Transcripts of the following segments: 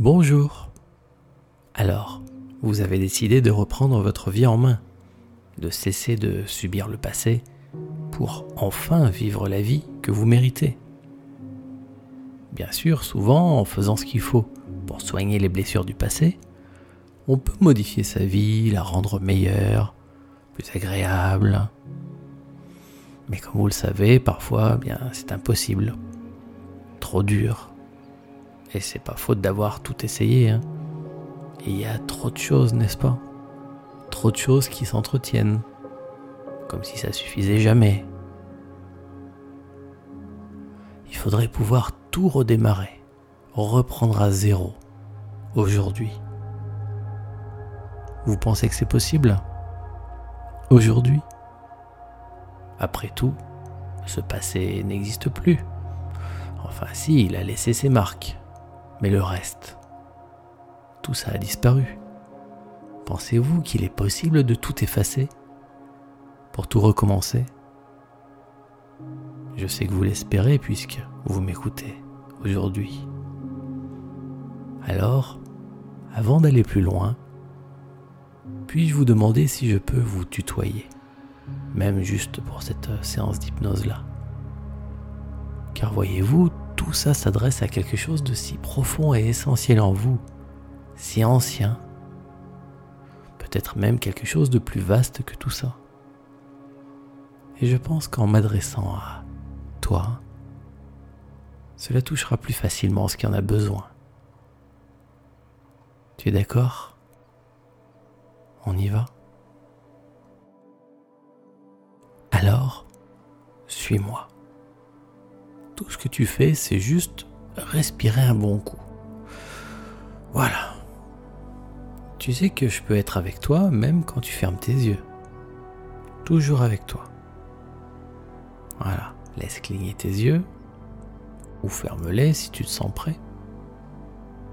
Bonjour. Alors, vous avez décidé de reprendre votre vie en main, de cesser de subir le passé pour enfin vivre la vie que vous méritez. Bien sûr, souvent, en faisant ce qu'il faut pour soigner les blessures du passé, on peut modifier sa vie, la rendre meilleure, plus agréable. Mais comme vous le savez, parfois, eh bien, c'est impossible. Trop dur, et c'est pas faute d'avoir tout essayé. Hein. il y a trop de choses, n'est-ce pas? Trop de choses qui s'entretiennent. Comme si ça suffisait jamais. Il faudrait pouvoir tout redémarrer, reprendre à zéro, aujourd'hui. Vous pensez que c'est possible? Aujourd'hui? Après tout, ce passé n'existe plus. Enfin si, il a laissé ses marques. Mais le reste, tout ça a disparu. Pensez-vous qu'il est possible de tout effacer pour tout recommencer? Je sais que vous l'espérez puisque vous m'écoutez aujourd'hui. Alors, avant d'aller plus loin, puis-je vous demander si je peux vous tutoyer, même juste pour cette séance d'hypnose-là? Car voyez-vous, tout ça s'adresse à quelque chose de si profond et essentiel en vous, si ancien, peut-être même quelque chose de plus vaste que tout ça. Et je pense qu'en m'adressant à toi, cela touchera plus facilement ce qui en a besoin. Tu es d'accord? On y va? Alors, suis-moi tout ce que tu fais, c'est juste respirer un bon coup. Voilà. Tu sais que je peux être avec toi même quand tu fermes tes yeux. Toujours avec toi. Voilà. Laisse cligner tes yeux. Ou ferme-les si tu te sens prêt.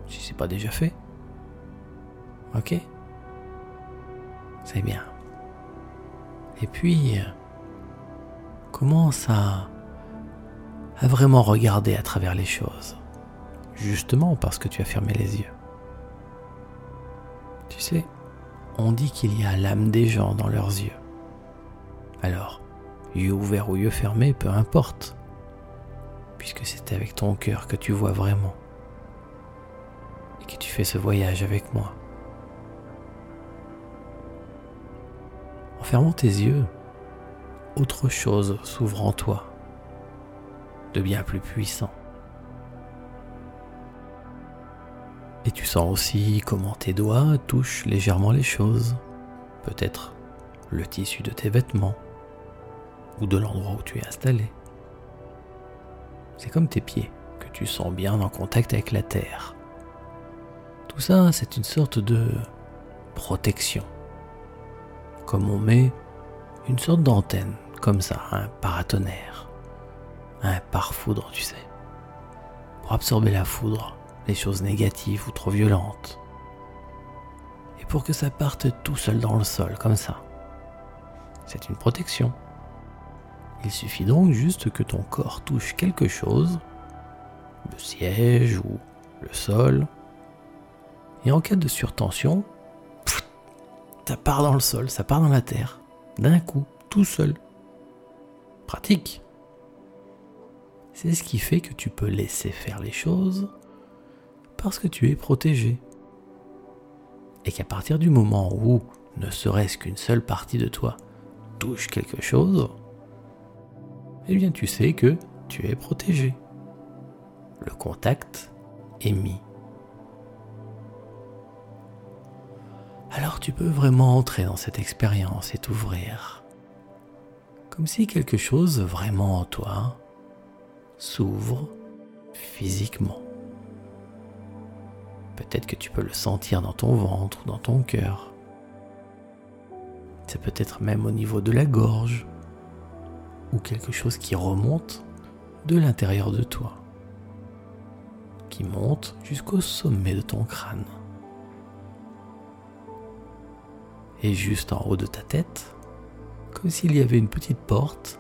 Si c'est pas déjà fait. Ok? C'est bien. Et puis, commence à à vraiment regarder à travers les choses, justement parce que tu as fermé les yeux. Tu sais, on dit qu'il y a l'âme des gens dans leurs yeux. Alors, yeux ouverts ou yeux fermés, peu importe, puisque c'est avec ton cœur que tu vois vraiment et que tu fais ce voyage avec moi. En fermant tes yeux, autre chose s'ouvre en toi de bien plus puissant. Et tu sens aussi comment tes doigts touchent légèrement les choses, peut-être le tissu de tes vêtements ou de l'endroit où tu es installé. C'est comme tes pieds que tu sens bien en contact avec la terre. Tout ça, c'est une sorte de protection. Comme on met une sorte d'antenne, comme ça, un paratonnerre un pare-foudre, tu sais, pour absorber la foudre, les choses négatives ou trop violentes, et pour que ça parte tout seul dans le sol, comme ça. C'est une protection. Il suffit donc juste que ton corps touche quelque chose, le siège ou le sol, et en cas de surtension, ça part dans le sol, ça part dans la terre, d'un coup, tout seul. Pratique. C'est ce qui fait que tu peux laisser faire les choses parce que tu es protégé. Et qu'à partir du moment où ne serait-ce qu'une seule partie de toi touche quelque chose, eh bien tu sais que tu es protégé. Le contact est mis. Alors tu peux vraiment entrer dans cette expérience et t'ouvrir. Comme si quelque chose vraiment en toi s'ouvre physiquement. Peut-être que tu peux le sentir dans ton ventre dans ton cœur. C'est peut-être même au niveau de la gorge ou quelque chose qui remonte de l'intérieur de toi, qui monte jusqu'au sommet de ton crâne. Et juste en haut de ta tête, comme s'il y avait une petite porte,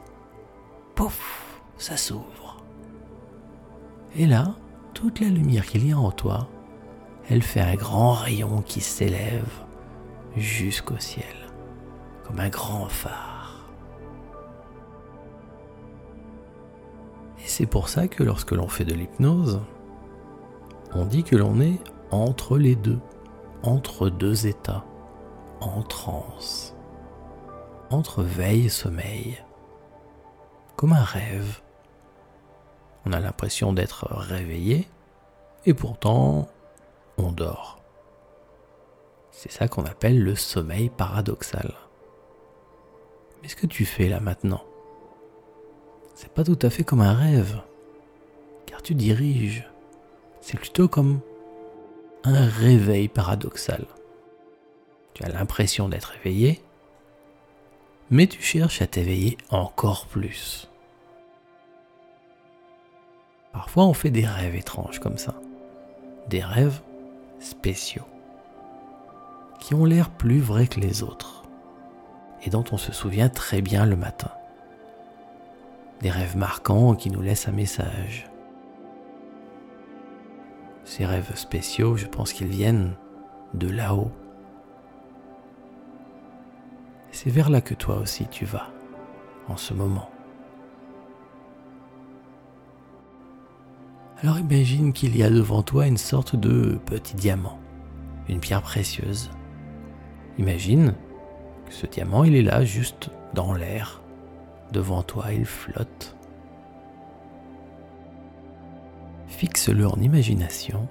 pouf, ça s'ouvre. Et là, toute la lumière qu'il y a en toi elle fait un grand rayon qui s'élève jusqu'au ciel, comme un grand phare. Et c'est pour ça que lorsque l'on fait de l'hypnose, on dit que l'on est entre les deux, entre deux états, en transe, entre veille et sommeil, comme un rêve. On a l'impression d'être réveillé, et pourtant on dort. C'est ça qu'on appelle le sommeil paradoxal. Mais ce que tu fais là maintenant, c'est pas tout à fait comme un rêve, car tu diriges. C'est plutôt comme un réveil paradoxal. Tu as l'impression d'être éveillé, mais tu cherches à t'éveiller encore plus. Parfois on fait des rêves étranges comme ça. Des rêves spéciaux, qui ont l'air plus vrais que les autres, et dont on se souvient très bien le matin. Des rêves marquants qui nous laissent un message. Ces rêves spéciaux, je pense qu'ils viennent de là-haut. C'est vers là que toi aussi tu vas, en ce moment. Alors imagine qu'il y a devant toi une sorte de petit diamant, une pierre précieuse. Imagine que ce diamant, il est là juste dans l'air. Devant toi, il flotte. Fixe-le en imagination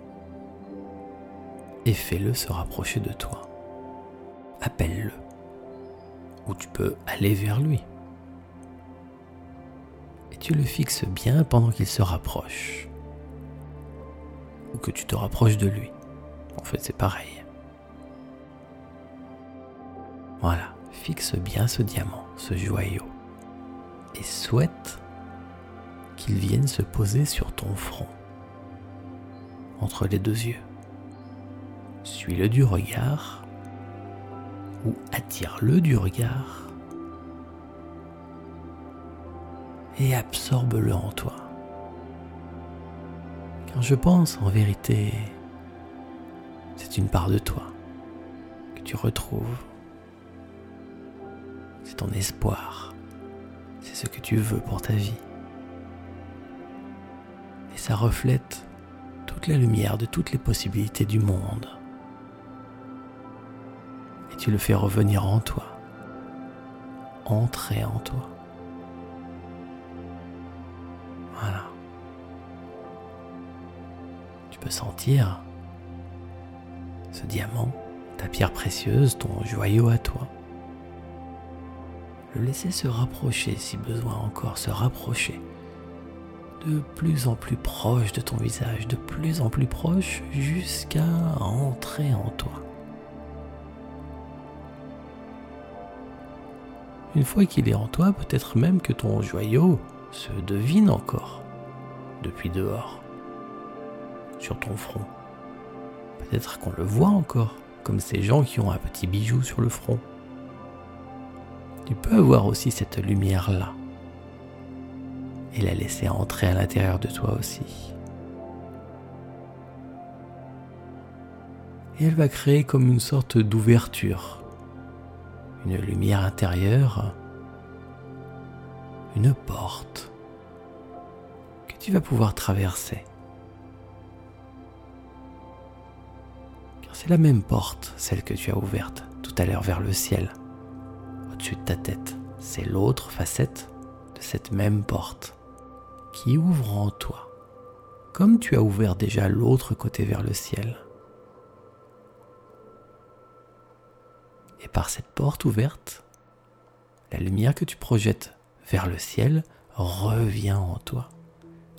et fais-le se rapprocher de toi. Appelle-le. Ou tu peux aller vers lui. Et tu le fixes bien pendant qu'il se rapproche ou que tu te rapproches de lui. En fait, c'est pareil. Voilà, fixe bien ce diamant, ce joyau, et souhaite qu'il vienne se poser sur ton front, entre les deux yeux. Suis-le du regard, ou attire-le du regard, et absorbe-le en toi je pense en vérité, c'est une part de toi que tu retrouves. C'est ton espoir. C'est ce que tu veux pour ta vie. Et ça reflète toute la lumière de toutes les possibilités du monde. Et tu le fais revenir en toi. Entrer en toi. Sentir ce diamant, ta pierre précieuse, ton joyau à toi. Le laisser se rapprocher si besoin encore, se rapprocher de plus en plus proche de ton visage, de plus en plus proche jusqu'à entrer en toi. Une fois qu'il est en toi, peut-être même que ton joyau se devine encore depuis dehors sur ton front. Peut-être qu'on le voit encore, comme ces gens qui ont un petit bijou sur le front. Tu peux avoir aussi cette lumière-là et la laisser entrer à l'intérieur de toi aussi. Et elle va créer comme une sorte d'ouverture, une lumière intérieure, une porte que tu vas pouvoir traverser. C'est la même porte, celle que tu as ouverte tout à l'heure vers le ciel, au-dessus de ta tête. C'est l'autre facette de cette même porte qui ouvre en toi, comme tu as ouvert déjà l'autre côté vers le ciel. Et par cette porte ouverte, la lumière que tu projettes vers le ciel revient en toi,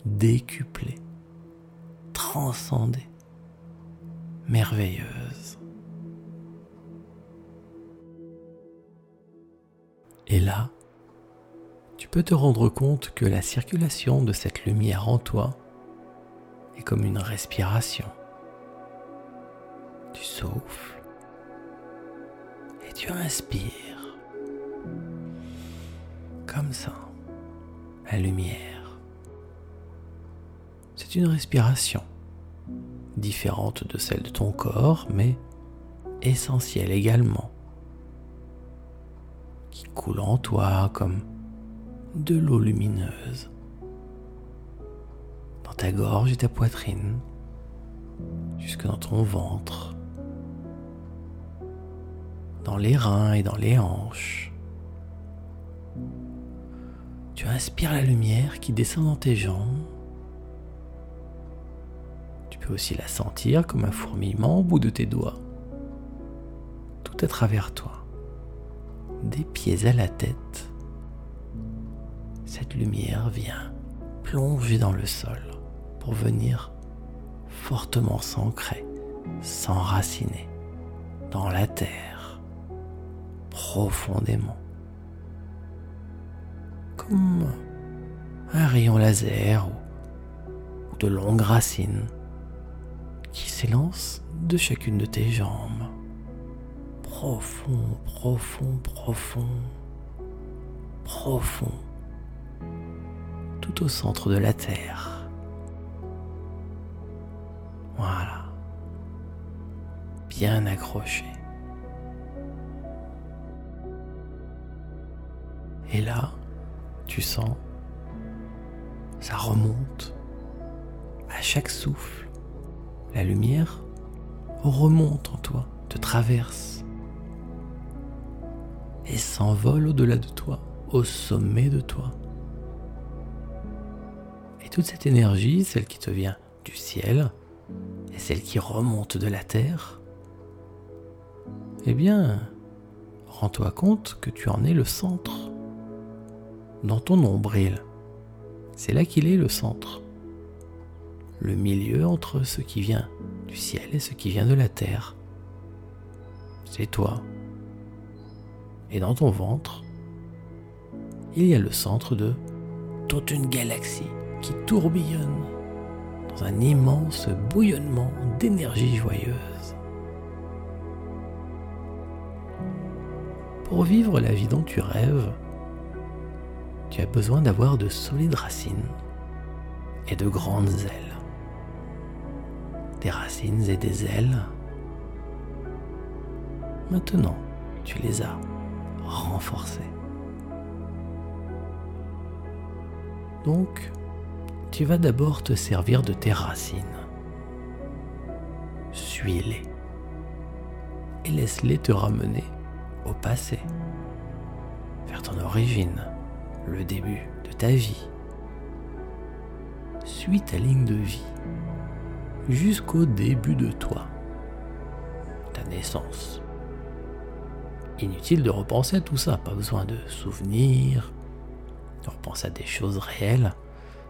décuplée, transcendée merveilleuse. Et là, tu peux te rendre compte que la circulation de cette lumière en toi est comme une respiration. Tu souffles et tu inspires. Comme ça, la lumière. C'est une respiration différente de celle de ton corps, mais essentielle également, qui coule en toi comme de l'eau lumineuse dans ta gorge et ta poitrine, jusque dans ton ventre, dans les reins et dans les hanches. Tu inspires la lumière qui descend dans tes jambes. Tu peux aussi la sentir comme un fourmillement au bout de tes doigts, tout à travers toi, des pieds à la tête. Cette lumière vient plonger dans le sol pour venir fortement s'ancrer, s'enraciner dans la terre, profondément. Comme un rayon laser ou, de longues racines qui s'élancent de chacune de tes jambes. Profond, profond, profond, profond, tout au centre de la Terre. Voilà, bien accroché. Et là, tu sens, ça remonte. À chaque souffle, la lumière remonte en toi, te traverse et s'envole au-delà de toi, au sommet de toi. Et toute cette énergie, celle qui te vient du ciel et celle qui remonte de la terre, eh bien, rends-toi compte que tu en es le centre dans ton nombril. C'est là qu'il est le centre. Le milieu entre ce qui vient du ciel et ce qui vient de la terre. C'est toi. Et dans ton ventre, il y a le centre de toute une galaxie qui tourbillonne dans un immense bouillonnement d'énergie joyeuse. Pour vivre la vie dont tu rêves, tu as besoin d'avoir de solides racines et de grandes ailes. Racines et des ailes. Maintenant, tu les as renforcées. Donc, tu vas d'abord te servir de tes racines. Suis-les et laisse-les te ramener au passé, vers ton origine le début de ta vie. Suis ta ligne de vie jusqu'au début de toi, ta naissance. Inutile de repenser tout ça, pas besoin de souvenirs, de repenser à des choses réelles,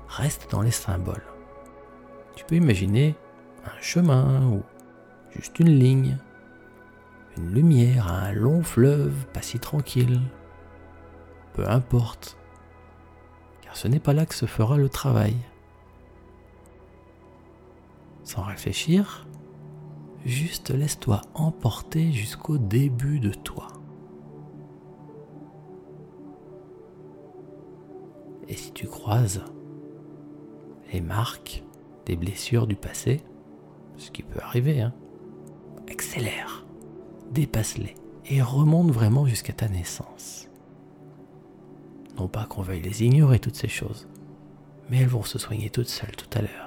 reste dans les symboles. Tu peux imaginer un chemin ou juste une ligne, une lumière, un long fleuve pas si tranquille. Peu importe, ce n'est pas là que se fera le travail. Sans réfléchir, juste laisse-toi emporter jusqu'au début de toi. Et si tu croises les marques des blessures du passé, ce qui peut arriver, hein, accélère, dépasse-les et remonte vraiment jusqu'à ta naissance. Non pas qu'on veuille les ignorer, toutes ces choses, mais elles vont se soigner toutes seules tout à l'heure.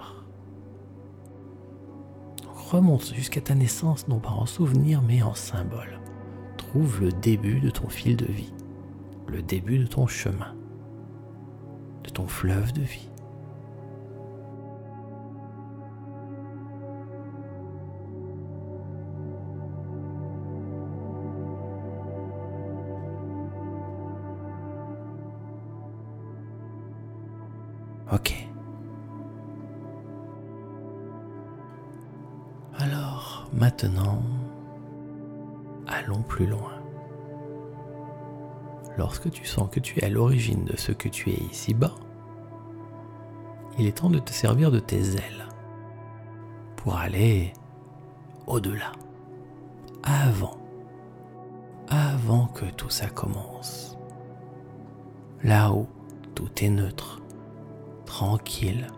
Remonte jusqu'à ta naissance, non pas en souvenir, mais en symbole. Trouve le début de ton fil de vie, le début de ton chemin, de ton fleuve de vie. Lorsque tu sens que tu es à l'origine de ce que tu es ici-bas, il est temps de te servir de tes ailes pour aller au-delà, avant, avant que tout ça commence. Là où tout est neutre, tranquille,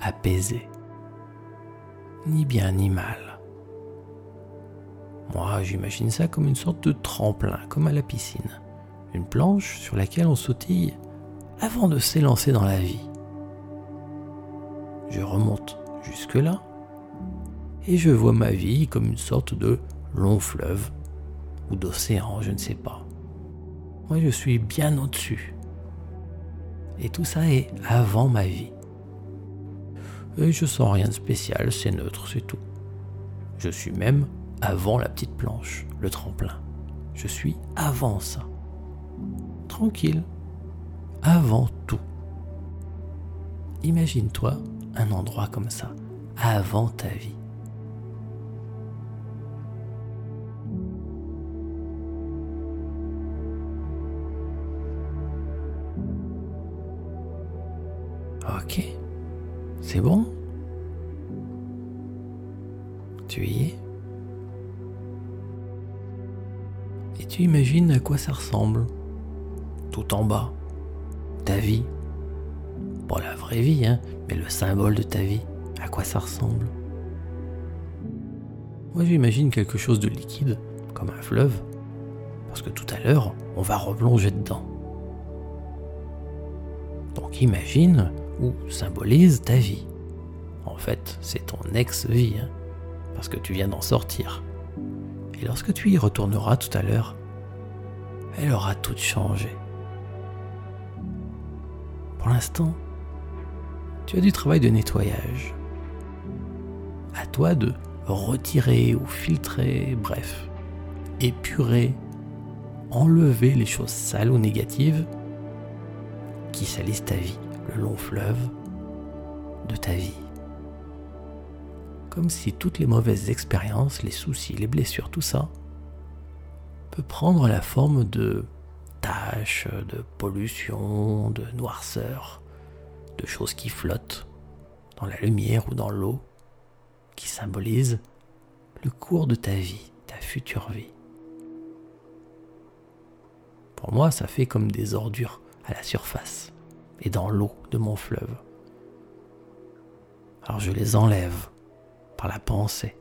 apaisé. ni bien ni mal. Moi, j'imagine ça comme une sorte de tremplin, comme à la piscine. Planche sur laquelle on sautille avant de s'élancer dans la vie. Je remonte jusque-là et je vois ma vie comme une sorte de long fleuve ou d'océan, je ne sais pas. Moi, je suis bien au-dessus. Et tout ça est avant ma vie. Et je sens rien de spécial, c'est neutre, c'est tout. Je suis même avant la petite planche, le tremplin. Je suis avant ça. Tranquille. Avant tout. Imagine-toi un endroit comme ça, avant ta vie. Ok, c'est bon? Tu y es? Et tu imagines à quoi ça ressemble? Tout en bas, ta vie. Pas la vraie vie, hein, mais le symbole de ta vie. À quoi ça ressemble? Moi j'imagine quelque chose de liquide, comme un fleuve, parce que tout à l'heure, on va replonger dedans. Donc imagine ou symbolise ta vie. En fait, c'est ton ex-vie, hein, parce que tu viens d'en sortir. Et lorsque tu y retourneras tout à l'heure, elle aura tout changé. L'instant, tu as du travail de nettoyage. À toi de retirer ou filtrer, bref, épurer, enlever les choses sales ou négatives qui salissent ta vie le long fleuve de ta vie. Comme si toutes les mauvaises expériences, les soucis, les blessures, tout ça, peut prendre la forme de taches, de pollution, de noirceur, de choses qui flottent dans la lumière ou dans l'eau, qui symbolisent le cours de ta vie, ta future vie. Pour moi, ça fait comme des ordures à la surface et dans l'eau de mon fleuve. Alors je les enlève par la pensée.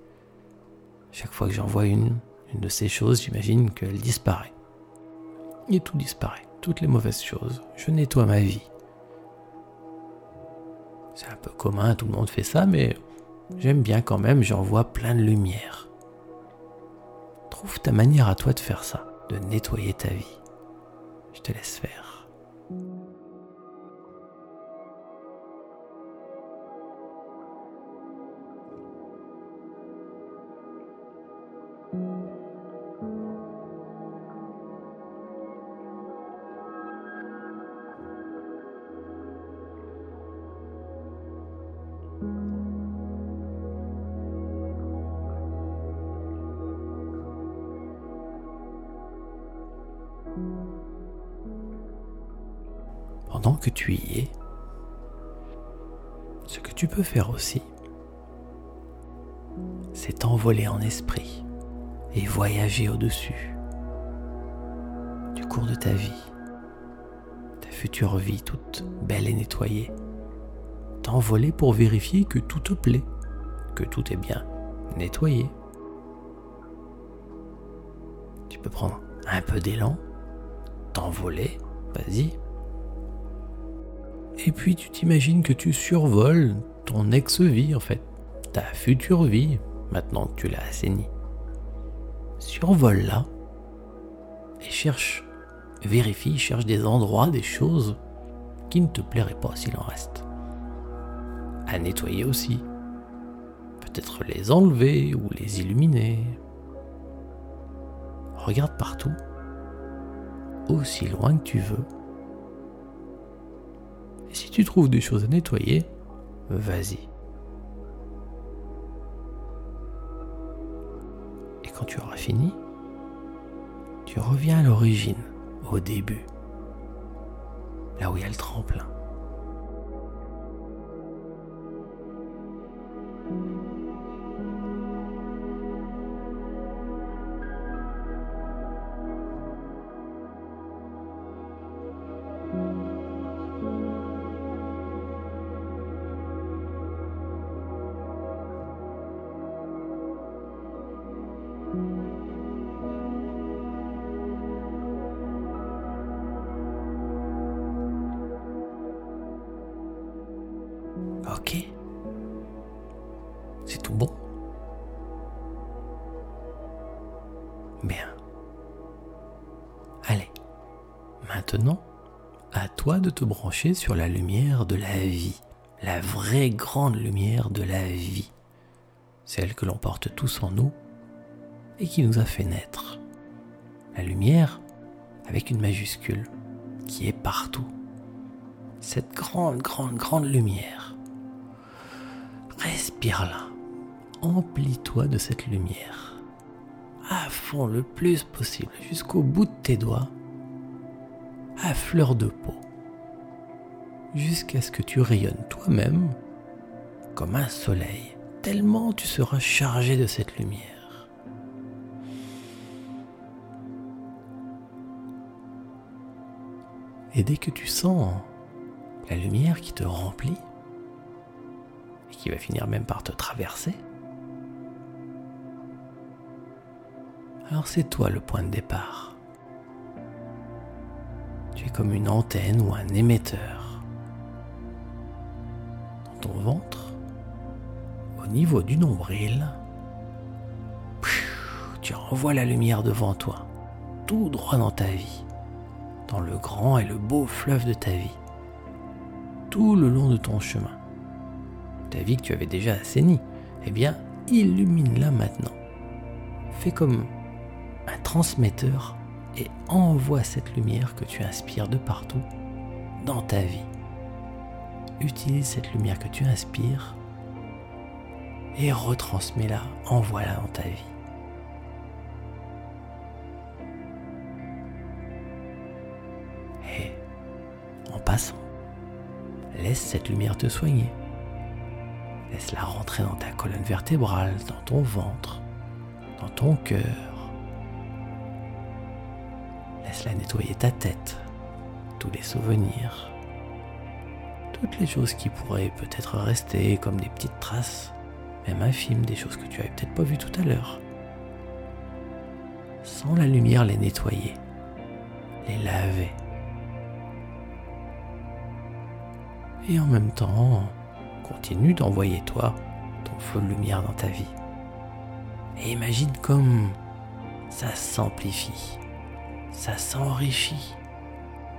Chaque fois que j'en vois une, une de ces choses, j'imagine qu'elle disparaît. Et tout disparaît, toutes les mauvaises choses. Je nettoie ma vie. C'est un peu commun, tout le monde fait ça, mais j'aime bien quand même, j'en vois plein de lumière. Trouve ta manière à toi de faire ça, de nettoyer ta vie. Je te laisse faire. Tu y es, ce que tu peux faire aussi, c'est t'envoler en esprit et voyager au-dessus du cours de ta vie, ta future vie toute belle et nettoyée. T'envoler pour vérifier que tout te plaît, que tout est bien nettoyé. Tu peux prendre un peu d'élan, t'envoler, vas-y. Et puis tu t'imagines que tu survoles ton ex-vie en fait, ta future vie, maintenant que tu l'as assainie. Survole-la et cherche, vérifie, cherche des endroits, des choses qui ne te plairaient pas s'il en reste. À nettoyer aussi. Peut-être les enlever ou les illuminer. Regarde partout, aussi loin que tu veux. Si tu trouves des choses à nettoyer, vas-y. Et quand tu auras fini, tu reviens à l'origine, au début, là où il y a le tremplin. Allez, maintenant, à toi de te brancher sur la lumière de la vie, la vraie grande lumière de la vie, celle que l'on porte tous en nous et qui nous a fait naître. La lumière avec une majuscule qui est partout. Cette grande, grande, grande lumière. Respire-la. Emplis-toi de cette lumière. Fond le plus possible, jusqu'au bout de tes doigts, à fleur de peau. Jusqu'à ce que tu rayonnes toi-même comme un soleil, tellement tu seras chargé de cette lumière. Et dès que tu sens la lumière qui te remplit, et qui va finir même par te traverser, alors c'est toi le point de départ. Tu es comme une antenne ou un émetteur. Dans ton ventre, au niveau du nombril, tu renvoies la lumière devant toi, tout droit dans ta vie dans le grand et le beau fleuve de ta vie, tout le long de ton chemin. Ta vie que tu avais déjà assainie, eh bien, illumine-la maintenant. Fais comme transmetteur et envoie cette lumière que tu inspires de partout dans ta vie. Utilise cette lumière que tu inspires et retransmets-la, envoie-la dans ta vie. Laisse cette lumière te soigner. Laisse-la rentrer dans ta colonne vertébrale, dans ton ventre, dans ton cœur. Laisse-la nettoyer ta tête, tous les souvenirs, toutes les choses qui pourraient peut-être rester comme des petites traces, même infimes, des choses que tu avais peut-être pas vues tout à l'heure. Sans la lumière les nettoyer, les laver et en même temps, continue d'envoyer toi ton feu de lumière dans ta vie. Et imagine comme ça s'amplifie, ça s'enrichit,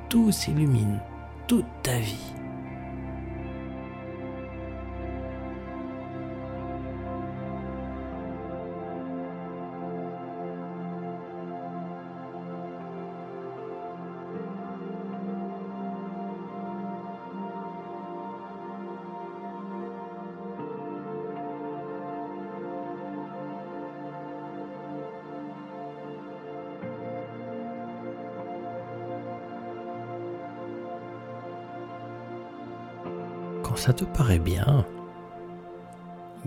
tout s'illumine, toute ta vie. Ça te paraît bien,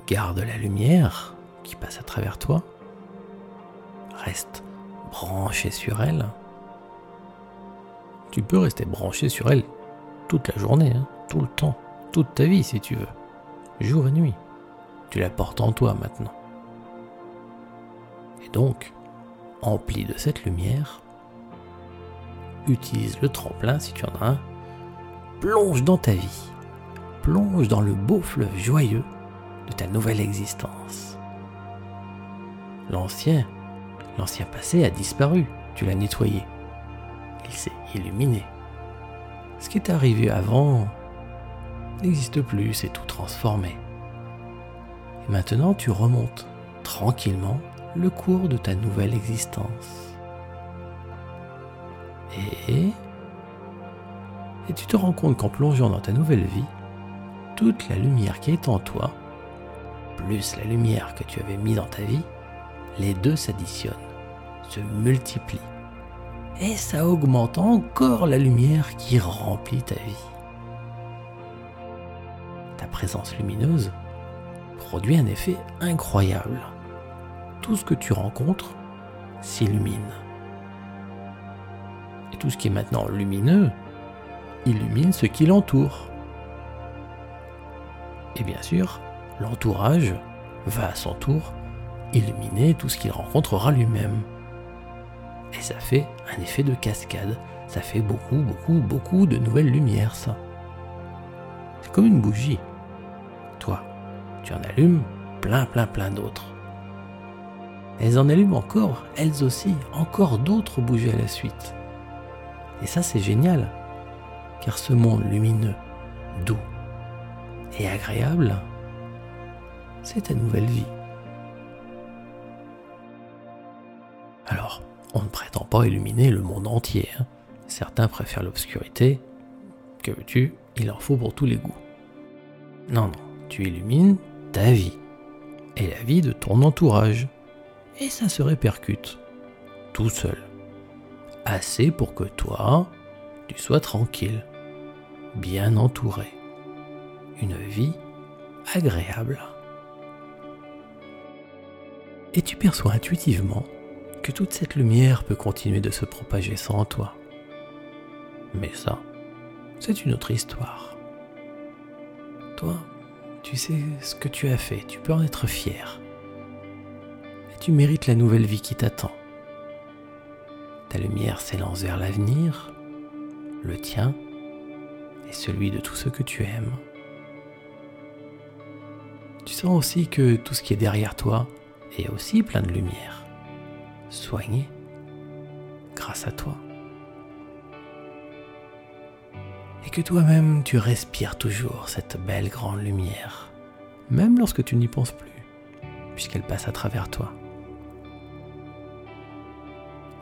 garde la lumière qui passe à travers toi. Reste branché sur elle. Tu peux rester branché sur elle toute la journée, hein, tout le temps, toute ta vie si tu veux, jour et nuit. Tu la portes en toi maintenant. Et donc, empli de cette lumière, utilise le tremplin si tu en as un, plonge dans ta vie plonge dans le beau fleuve joyeux de ta nouvelle existence. L'ancien, l'ancien passé a disparu, tu l'as nettoyé. Il s'est illuminé. Ce qui est arrivé avant n'existe plus, c'est tout transformé. Et maintenant tu remontes tranquillement le cours de ta nouvelle existence. Et, et tu te rends compte qu'en plongeant dans ta nouvelle vie, toute la lumière qui est en toi, plus la lumière que tu avais mise dans ta vie, les deux s'additionnent, se multiplient. Et ça augmente encore la lumière qui remplit ta vie. Ta présence lumineuse produit un effet incroyable. Tout ce que tu rencontres s'illumine. Et tout ce qui est maintenant lumineux illumine ce qui l'entoure. Et bien sûr, l'entourage va à son tour illuminer tout ce qu'il rencontrera lui-même. Et ça fait un effet de cascade. Ça fait beaucoup, beaucoup, beaucoup de nouvelles lumières, ça. C'est comme une bougie. Toi, tu en allumes, plein, plein, plein d'autres. Elles en allument encore, elles aussi, encore d'autres bougies à la suite. Et ça, c'est génial, car ce monde lumineux, doux et agréable, c'est ta nouvelle vie. Alors, on ne prétend pas illuminer le monde entier. Hein. Certains préfèrent l'obscurité. Que veux-tu? Il en faut pour tous les goûts. Non, non, tu illumines ta vie et la vie de ton entourage. Et ça se répercute tout seul. Assez pour que toi, tu sois tranquille, bien entouré. Une vie agréable. Et tu perçois intuitivement que toute cette lumière peut continuer de se propager sans toi. Mais ça, c'est une autre histoire. Toi, tu sais ce que tu as fait, tu peux en être fier. Et tu mérites la nouvelle vie qui t'attend. Ta lumière s'élance vers l'avenir, le tien et celui de tous ceux que tu aimes. Tu sens aussi que tout ce qui est derrière toi est aussi plein de lumière, soigné grâce à toi. Et que toi-même tu respires toujours cette belle grande lumière, même lorsque tu n'y penses plus, puisqu'elle passe à travers toi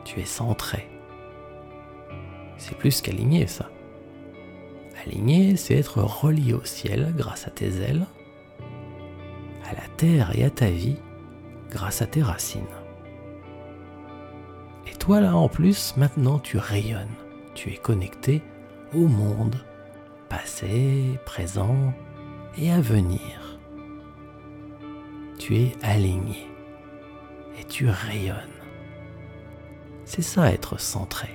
tu es centré. C'est plus qu'aligné ça. Aligné, c'est être relié au ciel grâce à tes ailes, à la terre et à ta vie grâce à tes racines. Et toi là en plus, maintenant tu rayonnes, tu es connecté au monde, passé, présent et à venir. Tu es aligné et tu rayonnes. C'est ça être centré.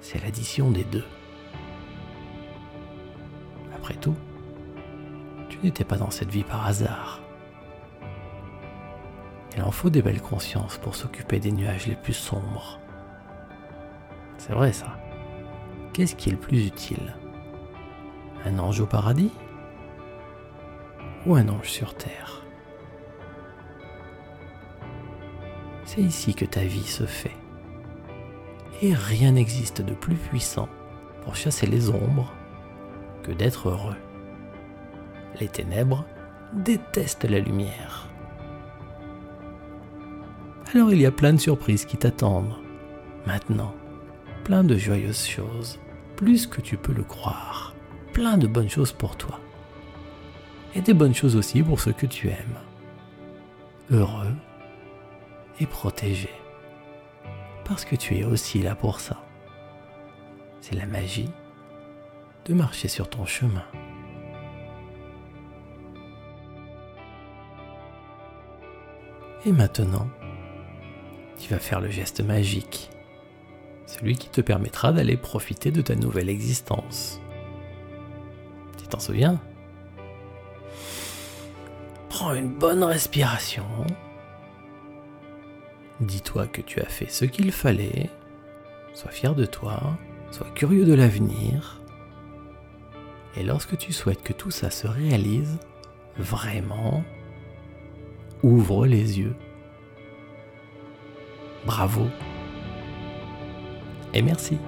C'est l'addition des deux. Tu n'étais pas dans cette vie par hasard. Il en faut des belles consciences pour s'occuper des nuages les plus sombres. C'est vrai ça. Qu'est-ce qui est le plus utile? Un ange au paradis? Ou un ange sur Terre? C'est ici que ta vie se fait. Et rien n'existe de plus puissant pour chasser les ombres que d'être heureux. Les ténèbres détestent la lumière. Alors il y a plein de surprises qui t'attendent. Maintenant, plein de joyeuses choses, plus que tu peux le croire. Plein de bonnes choses pour toi. Et des bonnes choses aussi pour ceux que tu aimes. Heureux et protégé. Parce que tu es aussi là pour ça. C'est la magie de marcher sur ton chemin. Et maintenant, tu vas faire le geste magique, celui qui te permettra d'aller profiter de ta nouvelle existence. Tu t'en souviens? Prends une bonne respiration. Dis-toi que tu as fait ce qu'il fallait, sois fier de toi, sois curieux de l'avenir, et lorsque tu souhaites que tout ça se réalise, vraiment, ouvre les yeux. Bravo et merci.